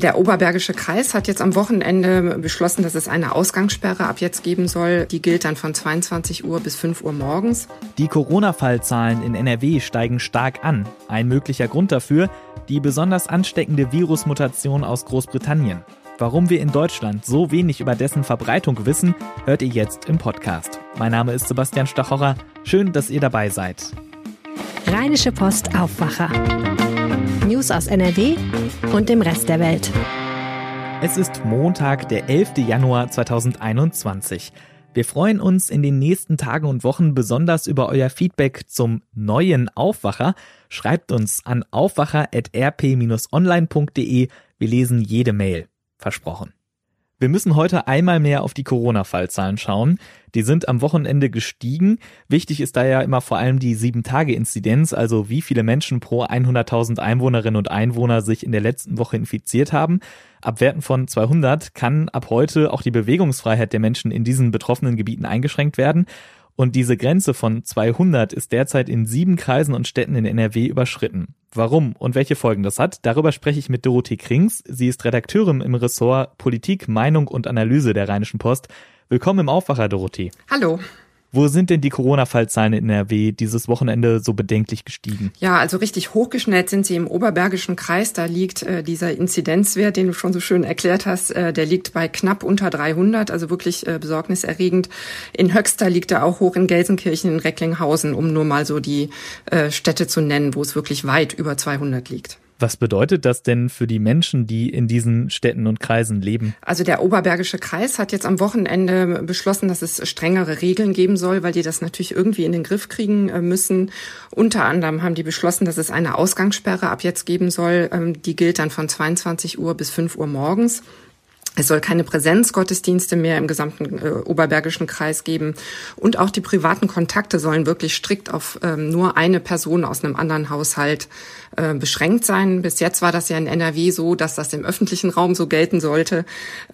Der Oberbergische Kreis hat jetzt am Wochenende beschlossen, dass es eine Ausgangssperre ab jetzt geben soll. Die gilt dann von 22 Uhr bis 5 Uhr morgens. Die Corona-Fallzahlen in NRW steigen stark an. Ein möglicher Grund dafür, die besonders ansteckende Virusmutation aus Großbritannien. Warum wir in Deutschland so wenig über dessen Verbreitung wissen, hört ihr jetzt im Podcast. Mein Name ist Sebastian Stachorer. Schön, dass ihr dabei seid. Rheinische Post Aufwacher. News aus NRW und dem Rest der Welt. Es ist Montag, der 11. Januar 2021. Wir freuen uns in den nächsten Tagen und Wochen besonders über euer Feedback zum neuen Aufwacher. Schreibt uns an aufwacher.rp-online.de. Wir lesen jede Mail. Versprochen. Wir müssen heute einmal mehr auf die Corona-Fallzahlen schauen. Die sind am Wochenende gestiegen. Wichtig ist da ja immer vor allem die 7-Tage-Inzidenz, also wie viele Menschen pro 100.000 Einwohnerinnen und Einwohner sich in der letzten Woche infiziert haben. Ab Werten von 200 kann ab heute auch die Bewegungsfreiheit der Menschen in diesen betroffenen Gebieten eingeschränkt werden. Und diese Grenze von 200 ist derzeit in sieben Kreisen und Städten in NRW überschritten. Warum und welche Folgen das hat, darüber spreche ich mit Dorothee Krings. Sie ist Redakteurin im Ressort Politik, Meinung und Analyse der Rheinischen Post. Willkommen im Aufwacher, Dorothee. Hallo. Wo sind denn die Corona-Fallzahlen in NRW dieses Wochenende so bedenklich gestiegen? Ja, also richtig hochgeschnellt sind sie im Oberbergischen Kreis. Da liegt äh, dieser Inzidenzwert, den du schon so schön erklärt hast, äh, der liegt bei knapp unter 300, also wirklich äh, besorgniserregend. In Höxter liegt er auch hoch in Gelsenkirchen, in Recklinghausen, um nur mal so die äh, Städte zu nennen, wo es wirklich weit über 200 liegt. Was bedeutet das denn für die Menschen, die in diesen Städten und Kreisen leben? Also der Oberbergische Kreis hat jetzt am Wochenende beschlossen, dass es strengere Regeln geben soll, weil die das natürlich irgendwie in den Griff kriegen äh, müssen. Unter anderem haben die beschlossen, dass es eine Ausgangssperre ab jetzt geben soll. Ähm, die gilt dann von 22 Uhr bis 5 Uhr morgens. Es soll keine Präsenzgottesdienste mehr im gesamten äh, Oberbergischen Kreis geben. Und auch die privaten Kontakte sollen wirklich strikt auf ähm, nur eine Person aus einem anderen Haushalt äh, beschränkt sein. Bis jetzt war das ja in NRW so, dass das im öffentlichen Raum so gelten sollte.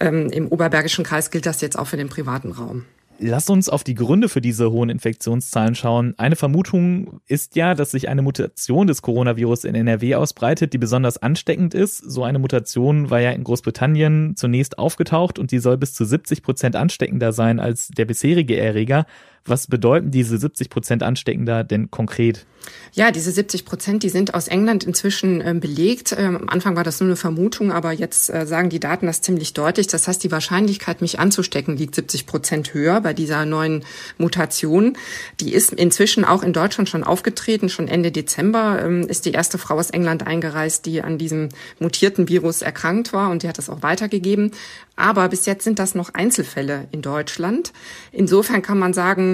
Ähm, Im Oberbergischen Kreis gilt das jetzt auch für den privaten Raum. Lass uns auf die Gründe für diese hohen Infektionszahlen schauen. Eine Vermutung ist ja, dass sich eine Mutation des Coronavirus in NRW ausbreitet, die besonders ansteckend ist. So eine Mutation war ja in Großbritannien zunächst aufgetaucht und die soll bis zu 70 Prozent ansteckender sein als der bisherige Erreger. Was bedeuten diese 70 Prozent ansteckender denn konkret? Ja, diese 70 Prozent, die sind aus England inzwischen äh, belegt. Ähm, am Anfang war das nur eine Vermutung, aber jetzt äh, sagen die Daten das ziemlich deutlich. Das heißt, die Wahrscheinlichkeit, mich anzustecken, liegt 70 Prozent höher bei dieser neuen Mutation. Die ist inzwischen auch in Deutschland schon aufgetreten. Schon Ende Dezember ähm, ist die erste Frau aus England eingereist, die an diesem mutierten Virus erkrankt war und die hat das auch weitergegeben. Aber bis jetzt sind das noch Einzelfälle in Deutschland. Insofern kann man sagen,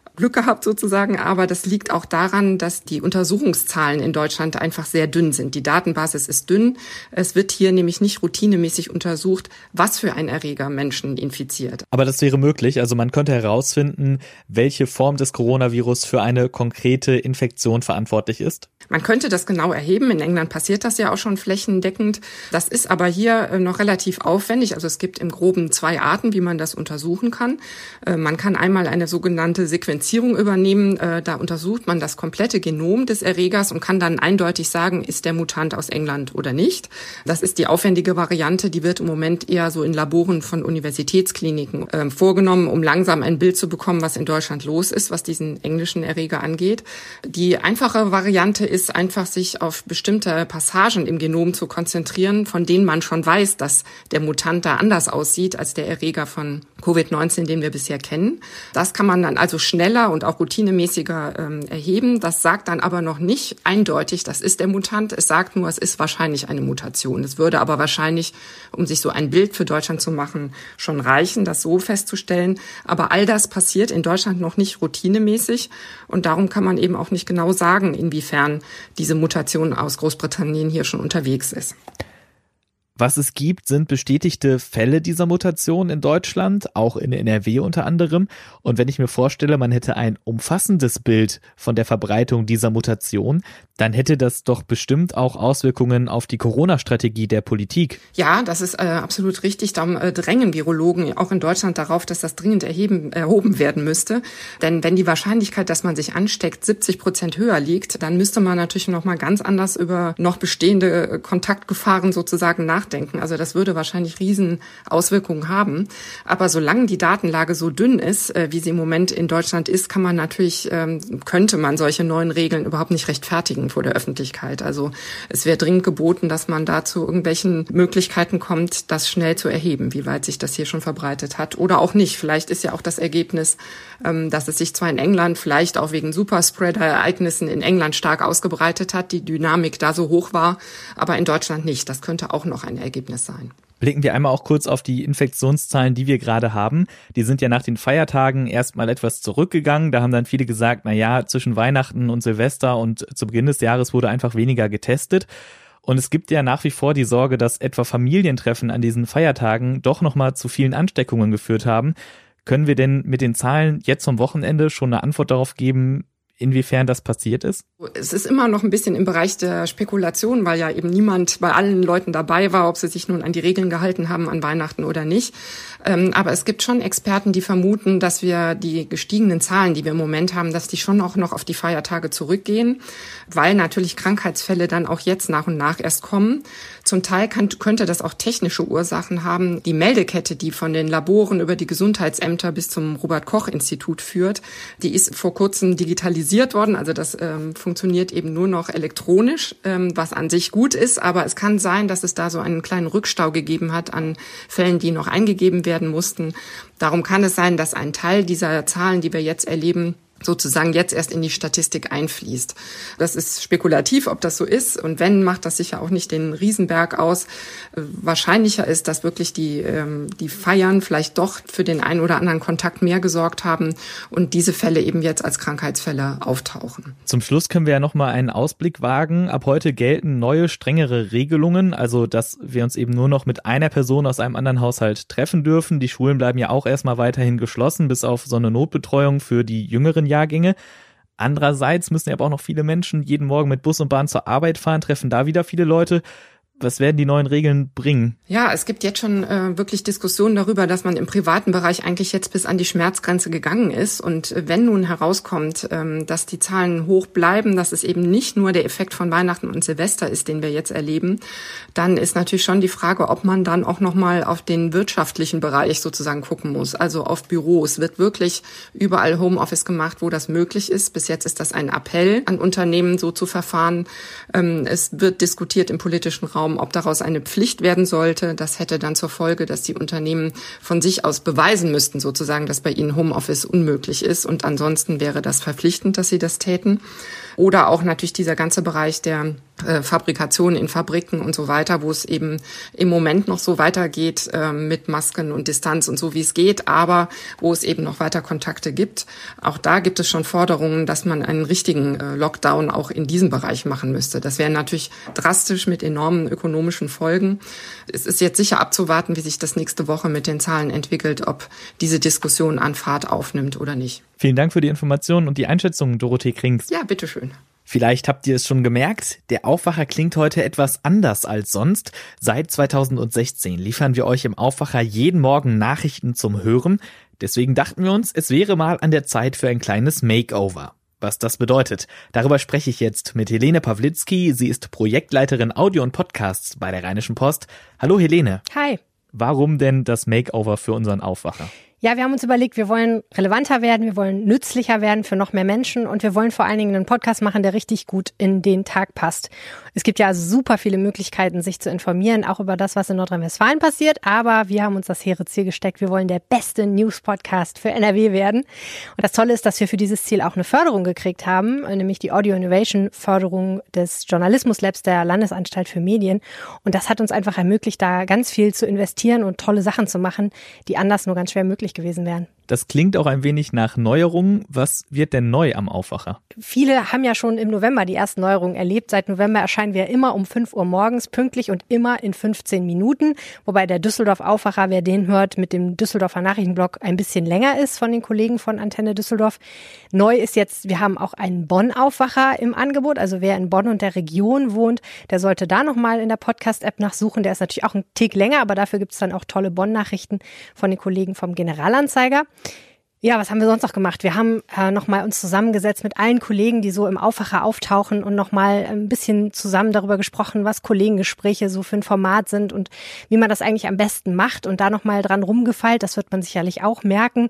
Glück gehabt sozusagen, aber das liegt auch daran, dass die Untersuchungszahlen in Deutschland einfach sehr dünn sind. Die Datenbasis ist dünn. Es wird hier nämlich nicht routinemäßig untersucht, was für ein Erreger Menschen infiziert. Aber das wäre möglich. Also man könnte herausfinden, welche Form des Coronavirus für eine konkrete Infektion verantwortlich ist. Man könnte das genau erheben. In England passiert das ja auch schon flächendeckend. Das ist aber hier äh, noch relativ aufwendig. Also es gibt im Groben zwei Arten, wie man das untersuchen kann. Äh, man kann einmal eine sogenannte Sequenzierung übernehmen. Äh, da untersucht man das komplette Genom des Erregers und kann dann eindeutig sagen, ist der Mutant aus England oder nicht. Das ist die aufwendige Variante. Die wird im Moment eher so in Laboren von Universitätskliniken ähm, vorgenommen, um langsam ein Bild zu bekommen, was in Deutschland los ist, was diesen englischen Erreger angeht. Die einfache Variante ist einfach sich auf bestimmte Passagen im Genom zu konzentrieren, von denen man schon weiß, dass der Mutant da anders aussieht als der Erreger von Covid-19, den wir bisher kennen. Das kann man dann also schneller und auch routinemäßiger ähm, erheben. Das sagt dann aber noch nicht eindeutig, das ist der Mutant. Es sagt nur, es ist wahrscheinlich eine Mutation. Es würde aber wahrscheinlich, um sich so ein Bild für Deutschland zu machen, schon reichen, das so festzustellen. Aber all das passiert in Deutschland noch nicht routinemäßig und darum kann man eben auch nicht genau sagen, inwiefern diese Mutation aus Großbritannien hier schon unterwegs ist. Was es gibt, sind bestätigte Fälle dieser Mutation in Deutschland, auch in NRW unter anderem. Und wenn ich mir vorstelle, man hätte ein umfassendes Bild von der Verbreitung dieser Mutation, dann hätte das doch bestimmt auch Auswirkungen auf die Corona-Strategie der Politik. Ja, das ist äh, absolut richtig. Darum äh, drängen Virologen auch in Deutschland darauf, dass das dringend erheben, erhoben werden müsste. Denn wenn die Wahrscheinlichkeit, dass man sich ansteckt, 70 Prozent höher liegt, dann müsste man natürlich noch mal ganz anders über noch bestehende Kontaktgefahren sozusagen nachdenken nachdenken. Also das würde wahrscheinlich riesen Auswirkungen haben. Aber solange die Datenlage so dünn ist, äh, wie sie im Moment in Deutschland ist, kann man natürlich, ähm, könnte man solche neuen Regeln überhaupt nicht rechtfertigen vor der Öffentlichkeit. Also es wäre dringend geboten, dass man da zu irgendwelchen Möglichkeiten kommt, das schnell zu erheben, wie weit sich das hier schon verbreitet hat oder auch nicht. Vielleicht ist ja auch das Ergebnis, ähm, dass es sich zwar in England vielleicht auch wegen Superspreader-Ereignissen in England stark ausgebreitet hat, die Dynamik da so hoch war, aber in Deutschland nicht. Das könnte auch noch ein Ergebnis sein. Blicken wir einmal auch kurz auf die Infektionszahlen, die wir gerade haben. Die sind ja nach den Feiertagen erstmal etwas zurückgegangen. Da haben dann viele gesagt, na ja, zwischen Weihnachten und Silvester und zu Beginn des Jahres wurde einfach weniger getestet. Und es gibt ja nach wie vor die Sorge, dass etwa Familientreffen an diesen Feiertagen doch nochmal zu vielen Ansteckungen geführt haben. Können wir denn mit den Zahlen jetzt zum Wochenende schon eine Antwort darauf geben, inwiefern das passiert ist? Es ist immer noch ein bisschen im Bereich der Spekulation, weil ja eben niemand bei allen Leuten dabei war, ob sie sich nun an die Regeln gehalten haben an Weihnachten oder nicht. Ähm, aber es gibt schon Experten, die vermuten, dass wir die gestiegenen Zahlen, die wir im Moment haben, dass die schon auch noch auf die Feiertage zurückgehen, weil natürlich Krankheitsfälle dann auch jetzt nach und nach erst kommen. Zum Teil kann, könnte das auch technische Ursachen haben. Die Meldekette, die von den Laboren über die Gesundheitsämter bis zum Robert Koch Institut führt, die ist vor kurzem digitalisiert worden. Also das ähm, funktioniert eben nur noch elektronisch, ähm, was an sich gut ist. Aber es kann sein, dass es da so einen kleinen Rückstau gegeben hat an Fällen, die noch eingegeben werden mussten. Darum kann es sein, dass ein Teil dieser Zahlen, die wir jetzt erleben, sozusagen jetzt erst in die Statistik einfließt. Das ist spekulativ, ob das so ist. Und wenn, macht das sicher auch nicht den Riesenberg aus. Wahrscheinlicher ist, dass wirklich die, ähm, die Feiern vielleicht doch für den einen oder anderen Kontakt mehr gesorgt haben und diese Fälle eben jetzt als Krankheitsfälle auftauchen. Zum Schluss können wir ja nochmal einen Ausblick wagen. Ab heute gelten neue, strengere Regelungen. Also, dass wir uns eben nur noch mit einer Person aus einem anderen Haushalt treffen dürfen. Die Schulen bleiben ja auch erstmal weiterhin geschlossen, bis auf so eine Notbetreuung für die jüngeren Jahrgänge. Andererseits müssen ja aber auch noch viele Menschen jeden Morgen mit Bus und Bahn zur Arbeit fahren, treffen da wieder viele Leute was werden die neuen Regeln bringen? Ja, es gibt jetzt schon äh, wirklich Diskussionen darüber, dass man im privaten Bereich eigentlich jetzt bis an die Schmerzgrenze gegangen ist. Und wenn nun herauskommt, ähm, dass die Zahlen hoch bleiben, dass es eben nicht nur der Effekt von Weihnachten und Silvester ist, den wir jetzt erleben, dann ist natürlich schon die Frage, ob man dann auch nochmal auf den wirtschaftlichen Bereich sozusagen gucken muss, also auf Büros. Wird wirklich überall Homeoffice gemacht, wo das möglich ist. Bis jetzt ist das ein Appell an Unternehmen, so zu verfahren. Ähm, es wird diskutiert im politischen Raum Raum, ob daraus eine Pflicht werden sollte. Das hätte dann zur Folge, dass die Unternehmen von sich aus beweisen müssten, sozusagen, dass bei ihnen Homeoffice unmöglich ist. Und ansonsten wäre das verpflichtend, dass sie das täten. Oder auch natürlich dieser ganze Bereich der äh, Fabrikation in Fabriken und so weiter, wo es eben im Moment noch so weitergeht äh, mit Masken und Distanz und so wie es geht, aber wo es eben noch weiter Kontakte gibt. Auch da gibt es schon Forderungen, dass man einen richtigen äh, Lockdown auch in diesem Bereich machen müsste. Das wäre natürlich drastisch mit enormen ökonomischen Folgen. Es ist jetzt sicher abzuwarten, wie sich das nächste Woche mit den Zahlen entwickelt, ob diese Diskussion an Fahrt aufnimmt oder nicht. Vielen Dank für die Informationen und die Einschätzung, Dorothee Krings. Ja, bitteschön. Vielleicht habt ihr es schon gemerkt, der Aufwacher klingt heute etwas anders als sonst. Seit 2016 liefern wir euch im Aufwacher jeden Morgen Nachrichten zum Hören. Deswegen dachten wir uns, es wäre mal an der Zeit für ein kleines Makeover. Was das bedeutet, darüber spreche ich jetzt mit Helene Pawlitzki. Sie ist Projektleiterin Audio und Podcasts bei der Rheinischen Post. Hallo Helene. Hi. Warum denn das Makeover für unseren Aufwacher? Ja, wir haben uns überlegt, wir wollen relevanter werden, wir wollen nützlicher werden für noch mehr Menschen und wir wollen vor allen Dingen einen Podcast machen, der richtig gut in den Tag passt. Es gibt ja also super viele Möglichkeiten, sich zu informieren, auch über das, was in Nordrhein-Westfalen passiert, aber wir haben uns das hehre Ziel gesteckt, wir wollen der beste News-Podcast für NRW werden. Und das Tolle ist, dass wir für dieses Ziel auch eine Förderung gekriegt haben, nämlich die Audio Innovation Förderung des Journalismus Labs der Landesanstalt für Medien. Und das hat uns einfach ermöglicht, da ganz viel zu investieren und tolle Sachen zu machen, die anders nur ganz schwer möglich möglich gewesen wären. Das klingt auch ein wenig nach Neuerungen. Was wird denn neu am Aufwacher? Viele haben ja schon im November die ersten Neuerungen erlebt. Seit November erscheinen wir immer um 5 Uhr morgens pünktlich und immer in 15 Minuten. Wobei der Düsseldorf Aufwacher, wer den hört, mit dem Düsseldorfer Nachrichtenblock ein bisschen länger ist von den Kollegen von Antenne Düsseldorf. Neu ist jetzt, wir haben auch einen Bonn-Aufwacher im Angebot. Also wer in Bonn und der Region wohnt, der sollte da nochmal in der Podcast-App nachsuchen. Der ist natürlich auch ein Tick länger, aber dafür gibt es dann auch tolle Bonn-Nachrichten von den Kollegen vom Generalanzeiger. Ja, was haben wir sonst noch gemacht? Wir haben äh, nochmal uns zusammengesetzt mit allen Kollegen, die so im Aufwacher auftauchen und nochmal ein bisschen zusammen darüber gesprochen, was Kollegengespräche so für ein Format sind und wie man das eigentlich am besten macht und da nochmal dran rumgefeilt. Das wird man sicherlich auch merken.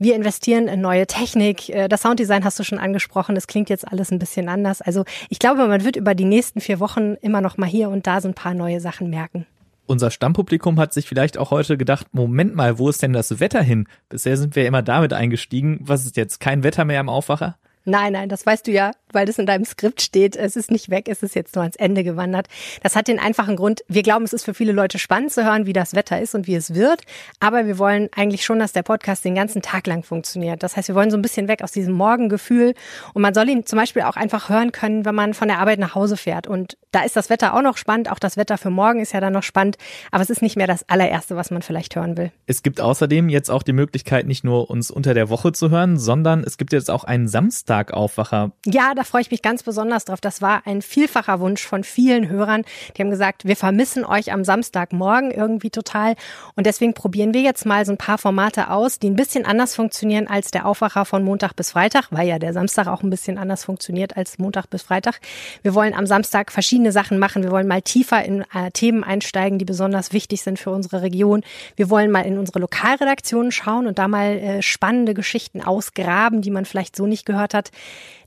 Wir investieren in neue Technik. Äh, das Sounddesign hast du schon angesprochen. Das klingt jetzt alles ein bisschen anders. Also ich glaube, man wird über die nächsten vier Wochen immer noch mal hier und da so ein paar neue Sachen merken. Unser Stammpublikum hat sich vielleicht auch heute gedacht, Moment mal, wo ist denn das Wetter hin? Bisher sind wir immer damit eingestiegen. Was ist jetzt kein Wetter mehr am Aufwacher? Nein, nein, das weißt du ja, weil das in deinem Skript steht. Es ist nicht weg, es ist jetzt nur ans Ende gewandert. Das hat den einfachen Grund, wir glauben, es ist für viele Leute spannend zu hören, wie das Wetter ist und wie es wird. Aber wir wollen eigentlich schon, dass der Podcast den ganzen Tag lang funktioniert. Das heißt, wir wollen so ein bisschen weg aus diesem Morgengefühl. Und man soll ihn zum Beispiel auch einfach hören können, wenn man von der Arbeit nach Hause fährt. Und da ist das Wetter auch noch spannend. Auch das Wetter für morgen ist ja dann noch spannend. Aber es ist nicht mehr das allererste, was man vielleicht hören will. Es gibt außerdem jetzt auch die Möglichkeit, nicht nur uns unter der Woche zu hören, sondern es gibt jetzt auch einen Samstag-Aufwacher. Ja, da freue ich mich ganz besonders drauf. Das war ein vielfacher Wunsch von vielen Hörern. Die haben gesagt, wir vermissen euch am Samstagmorgen irgendwie total. Und deswegen probieren wir jetzt mal so ein paar Formate aus, die ein bisschen anders funktionieren als der Aufwacher von Montag bis Freitag, weil ja der Samstag auch ein bisschen anders funktioniert als Montag bis Freitag. Wir wollen am Samstag verschiedene verschiedene Sachen machen. Wir wollen mal tiefer in äh, Themen einsteigen, die besonders wichtig sind für unsere Region. Wir wollen mal in unsere Lokalredaktionen schauen und da mal äh, spannende Geschichten ausgraben, die man vielleicht so nicht gehört hat.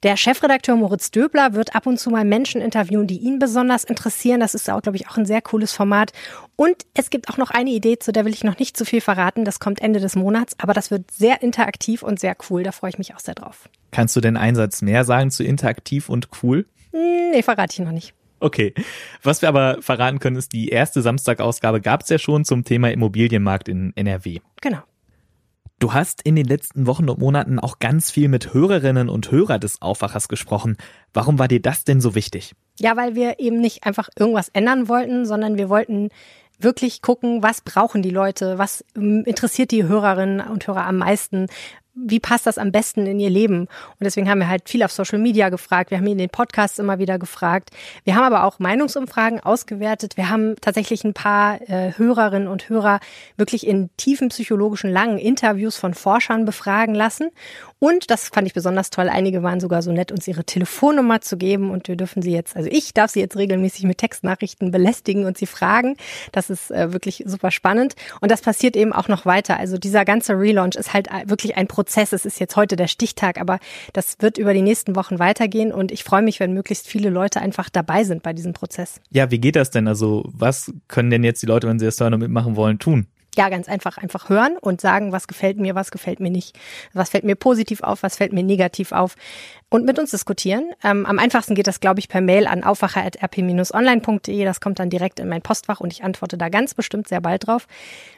Der Chefredakteur Moritz Döbler wird ab und zu mal Menschen interviewen, die ihn besonders interessieren. Das ist auch, glaube ich, auch ein sehr cooles Format. Und es gibt auch noch eine Idee, zu der will ich noch nicht zu viel verraten. Das kommt Ende des Monats, aber das wird sehr interaktiv und sehr cool. Da freue ich mich auch sehr drauf. Kannst du denn einen Satz mehr sagen zu interaktiv und cool? Hm, nee, verrate ich noch nicht. Okay. Was wir aber verraten können, ist, die erste Samstagausgabe gab es ja schon zum Thema Immobilienmarkt in NRW. Genau. Du hast in den letzten Wochen und Monaten auch ganz viel mit Hörerinnen und Hörern des Aufwachers gesprochen. Warum war dir das denn so wichtig? Ja, weil wir eben nicht einfach irgendwas ändern wollten, sondern wir wollten wirklich gucken, was brauchen die Leute, was interessiert die Hörerinnen und Hörer am meisten, wie passt das am besten in ihr Leben? Und deswegen haben wir halt viel auf Social Media gefragt. Wir haben in den Podcasts immer wieder gefragt. Wir haben aber auch Meinungsumfragen ausgewertet. Wir haben tatsächlich ein paar äh, Hörerinnen und Hörer wirklich in tiefen psychologischen langen Interviews von Forschern befragen lassen. Und das fand ich besonders toll. Einige waren sogar so nett, uns ihre Telefonnummer zu geben. Und wir dürfen sie jetzt, also ich darf sie jetzt regelmäßig mit Textnachrichten belästigen und sie fragen. Das ist äh, wirklich super spannend. Und das passiert eben auch noch weiter. Also dieser ganze Relaunch ist halt äh, wirklich ein Prozess. Es ist jetzt heute der Stichtag, aber das wird über die nächsten Wochen weitergehen und ich freue mich, wenn möglichst viele Leute einfach dabei sind bei diesem Prozess. Ja, wie geht das denn? Also was können denn jetzt die Leute, wenn sie das hören und mitmachen wollen, tun? Ja, ganz einfach, einfach hören und sagen, was gefällt mir, was gefällt mir nicht, was fällt mir positiv auf, was fällt mir negativ auf und mit uns diskutieren. Ähm, am einfachsten geht das, glaube ich, per Mail an aufwacher.rp-online.de. Das kommt dann direkt in mein Postfach und ich antworte da ganz bestimmt sehr bald drauf.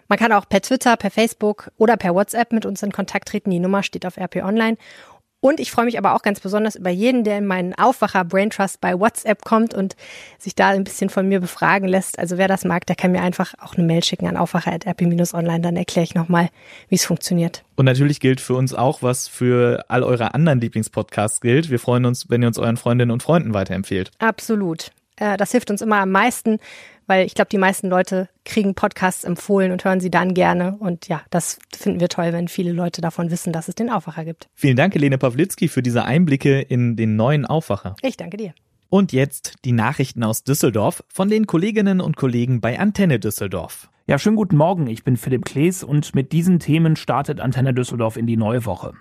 Man kann auch per Twitter, per Facebook oder per WhatsApp mit uns in Kontakt treten. Die Nummer steht auf RP Online. Und ich freue mich aber auch ganz besonders über jeden, der in meinen Aufwacher Brain Trust bei WhatsApp kommt und sich da ein bisschen von mir befragen lässt. Also wer das mag, der kann mir einfach auch eine Mail schicken an aufwacher.rp-online, dann erkläre ich nochmal, wie es funktioniert. Und natürlich gilt für uns auch, was für all eure anderen Lieblingspodcasts gilt. Wir freuen uns, wenn ihr uns euren Freundinnen und Freunden weiterempfehlt. Absolut. Äh, das hilft uns immer am meisten, weil ich glaube, die meisten Leute kriegen Podcasts empfohlen und hören sie dann gerne. Und ja, das finden wir toll, wenn viele Leute davon wissen, dass es den Aufwacher gibt. Vielen Dank, Helene Pawlitzki, für diese Einblicke in den neuen Aufwacher. Ich danke dir. Und jetzt die Nachrichten aus Düsseldorf von den Kolleginnen und Kollegen bei Antenne Düsseldorf. Ja, schönen guten Morgen. Ich bin Philipp Klees und mit diesen Themen startet Antenne Düsseldorf in die neue Woche.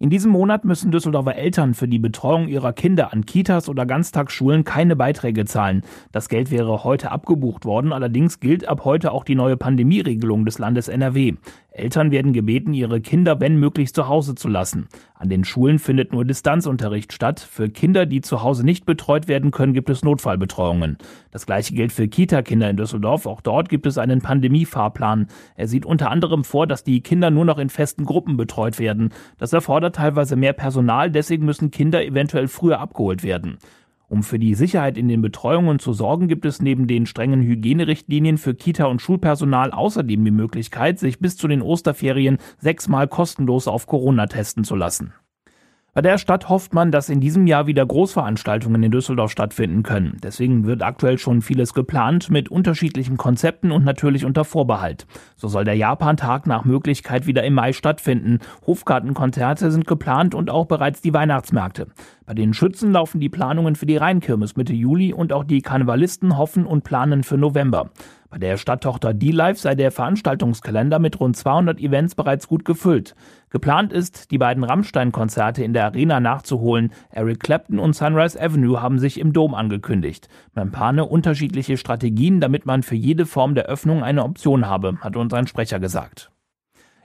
In diesem Monat müssen Düsseldorfer Eltern für die Betreuung ihrer Kinder an Kitas oder Ganztagsschulen keine Beiträge zahlen. Das Geld wäre heute abgebucht worden, allerdings gilt ab heute auch die neue Pandemieregelung des Landes NRW. Eltern werden gebeten, ihre Kinder wenn möglich zu Hause zu lassen. An den Schulen findet nur Distanzunterricht statt. Für Kinder, die zu Hause nicht betreut werden können, gibt es Notfallbetreuungen. Das gleiche gilt für Kita-Kinder in Düsseldorf. Auch dort gibt es einen Pandemiefahrplan. Er sieht unter anderem vor, dass die Kinder nur noch in festen Gruppen betreut werden. Das erfordert teilweise mehr Personal, deswegen müssen Kinder eventuell früher abgeholt werden. Um für die Sicherheit in den Betreuungen zu sorgen, gibt es neben den strengen Hygienerichtlinien für Kita- und Schulpersonal außerdem die Möglichkeit, sich bis zu den Osterferien sechsmal kostenlos auf Corona testen zu lassen. Bei der Stadt hofft man, dass in diesem Jahr wieder Großveranstaltungen in Düsseldorf stattfinden können. Deswegen wird aktuell schon vieles geplant mit unterschiedlichen Konzepten und natürlich unter Vorbehalt. So soll der Japantag nach Möglichkeit wieder im Mai stattfinden. Hofgartenkonzerte sind geplant und auch bereits die Weihnachtsmärkte. Bei den Schützen laufen die Planungen für die Rheinkirmes Mitte Juli und auch die Karnevalisten hoffen und planen für November. Bei der Stadttochter D-Live sei der Veranstaltungskalender mit rund 200 Events bereits gut gefüllt. Geplant ist, die beiden Rammstein-Konzerte in der Arena nachzuholen. Eric Clapton und Sunrise Avenue haben sich im Dom angekündigt. Man plane unterschiedliche Strategien, damit man für jede Form der Öffnung eine Option habe, hat uns ein Sprecher gesagt.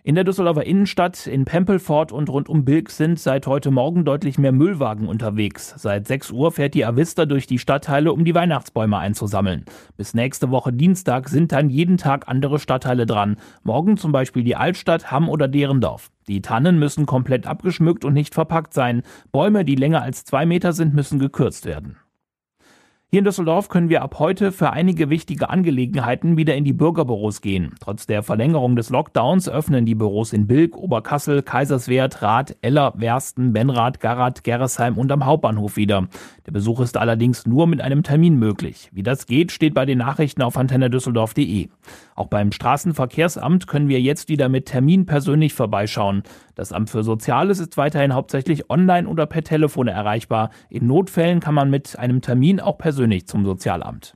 In der Düsseldorfer Innenstadt, in Pempelfort und rund um Bilk sind seit heute Morgen deutlich mehr Müllwagen unterwegs. Seit 6 Uhr fährt die Avista durch die Stadtteile, um die Weihnachtsbäume einzusammeln. Bis nächste Woche Dienstag sind dann jeden Tag andere Stadtteile dran. Morgen zum Beispiel die Altstadt, Hamm oder Derendorf. Die Tannen müssen komplett abgeschmückt und nicht verpackt sein. Bäume, die länger als zwei Meter sind, müssen gekürzt werden. Hier in Düsseldorf können wir ab heute für einige wichtige Angelegenheiten wieder in die Bürgerbüros gehen. Trotz der Verlängerung des Lockdowns öffnen die Büros in Bilk, Oberkassel, Kaiserswerth, Rath, Eller, Wersten, Benrath, Garat, Gerresheim und am Hauptbahnhof wieder. Der Besuch ist allerdings nur mit einem Termin möglich. Wie das geht, steht bei den Nachrichten auf antennedüsseldorf.de. Auch beim Straßenverkehrsamt können wir jetzt wieder mit Termin persönlich vorbeischauen. Das Amt für Soziales ist weiterhin hauptsächlich online oder per Telefon erreichbar. In Notfällen kann man mit einem Termin auch persönlich zum Sozialamt.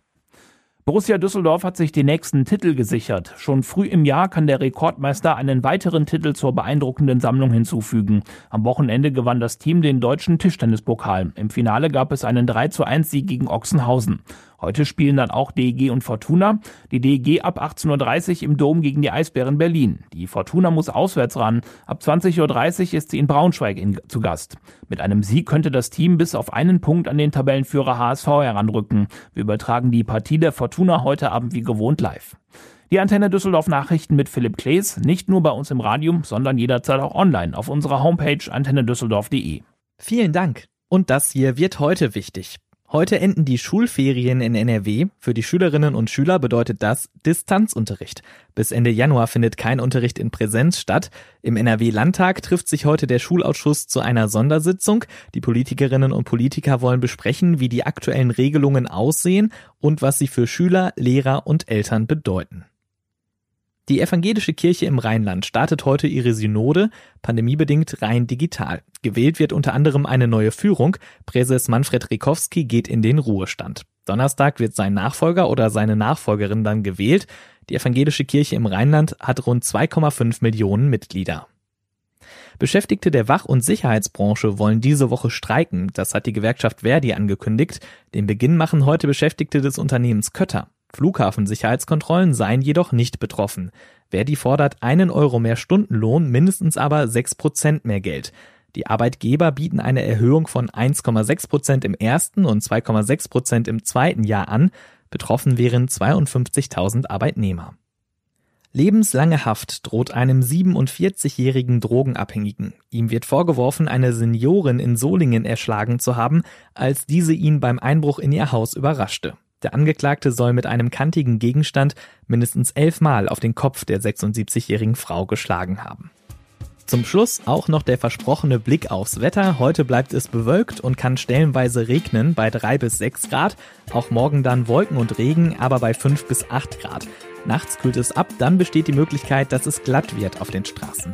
Borussia Düsseldorf hat sich den nächsten Titel gesichert. Schon früh im Jahr kann der Rekordmeister einen weiteren Titel zur beeindruckenden Sammlung hinzufügen. Am Wochenende gewann das Team den deutschen Tischtennispokal. Im Finale gab es einen 3 zu 1 Sieg gegen Ochsenhausen. Heute spielen dann auch DEG und Fortuna. Die DEG ab 18.30 Uhr im Dom gegen die Eisbären Berlin. Die Fortuna muss auswärts ran. Ab 20.30 Uhr ist sie in Braunschweig in, zu Gast. Mit einem Sieg könnte das Team bis auf einen Punkt an den Tabellenführer HSV heranrücken. Wir übertragen die Partie der Fortuna heute Abend wie gewohnt live. Die Antenne Düsseldorf Nachrichten mit Philipp Klees, nicht nur bei uns im Radio, sondern jederzeit auch online auf unserer Homepage antennedüsseldorf.de. Vielen Dank. Und das hier wird heute wichtig. Heute enden die Schulferien in NRW. Für die Schülerinnen und Schüler bedeutet das Distanzunterricht. Bis Ende Januar findet kein Unterricht in Präsenz statt. Im NRW-Landtag trifft sich heute der Schulausschuss zu einer Sondersitzung. Die Politikerinnen und Politiker wollen besprechen, wie die aktuellen Regelungen aussehen und was sie für Schüler, Lehrer und Eltern bedeuten. Die evangelische Kirche im Rheinland startet heute ihre Synode, pandemiebedingt rein digital. Gewählt wird unter anderem eine neue Führung. Präses Manfred Rikowski geht in den Ruhestand. Donnerstag wird sein Nachfolger oder seine Nachfolgerin dann gewählt. Die evangelische Kirche im Rheinland hat rund 2,5 Millionen Mitglieder. Beschäftigte der Wach- und Sicherheitsbranche wollen diese Woche streiken. Das hat die Gewerkschaft Verdi angekündigt. Den Beginn machen heute Beschäftigte des Unternehmens Kötter. Flughafensicherheitskontrollen seien jedoch nicht betroffen. Verdi fordert einen Euro mehr Stundenlohn, mindestens aber sechs Prozent mehr Geld. Die Arbeitgeber bieten eine Erhöhung von 1,6 Prozent im ersten und 2,6 Prozent im zweiten Jahr an. Betroffen wären 52.000 Arbeitnehmer. Lebenslange Haft droht einem 47-jährigen Drogenabhängigen. Ihm wird vorgeworfen, eine Seniorin in Solingen erschlagen zu haben, als diese ihn beim Einbruch in ihr Haus überraschte. Der Angeklagte soll mit einem kantigen Gegenstand mindestens elfmal auf den Kopf der 76-jährigen Frau geschlagen haben. Zum Schluss auch noch der versprochene Blick aufs Wetter. Heute bleibt es bewölkt und kann stellenweise regnen bei drei bis sechs Grad. Auch morgen dann Wolken und Regen, aber bei fünf bis acht Grad. Nachts kühlt es ab, dann besteht die Möglichkeit, dass es glatt wird auf den Straßen.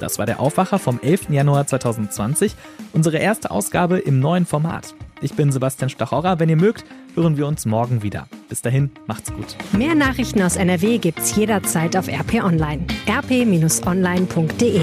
Das war der Aufwacher vom 11. Januar 2020, unsere erste Ausgabe im neuen Format. Ich bin Sebastian Stachorra. Wenn ihr mögt, hören wir uns morgen wieder. Bis dahin, macht's gut. Mehr Nachrichten aus NRW gibt's jederzeit auf RP Online. rp-online.de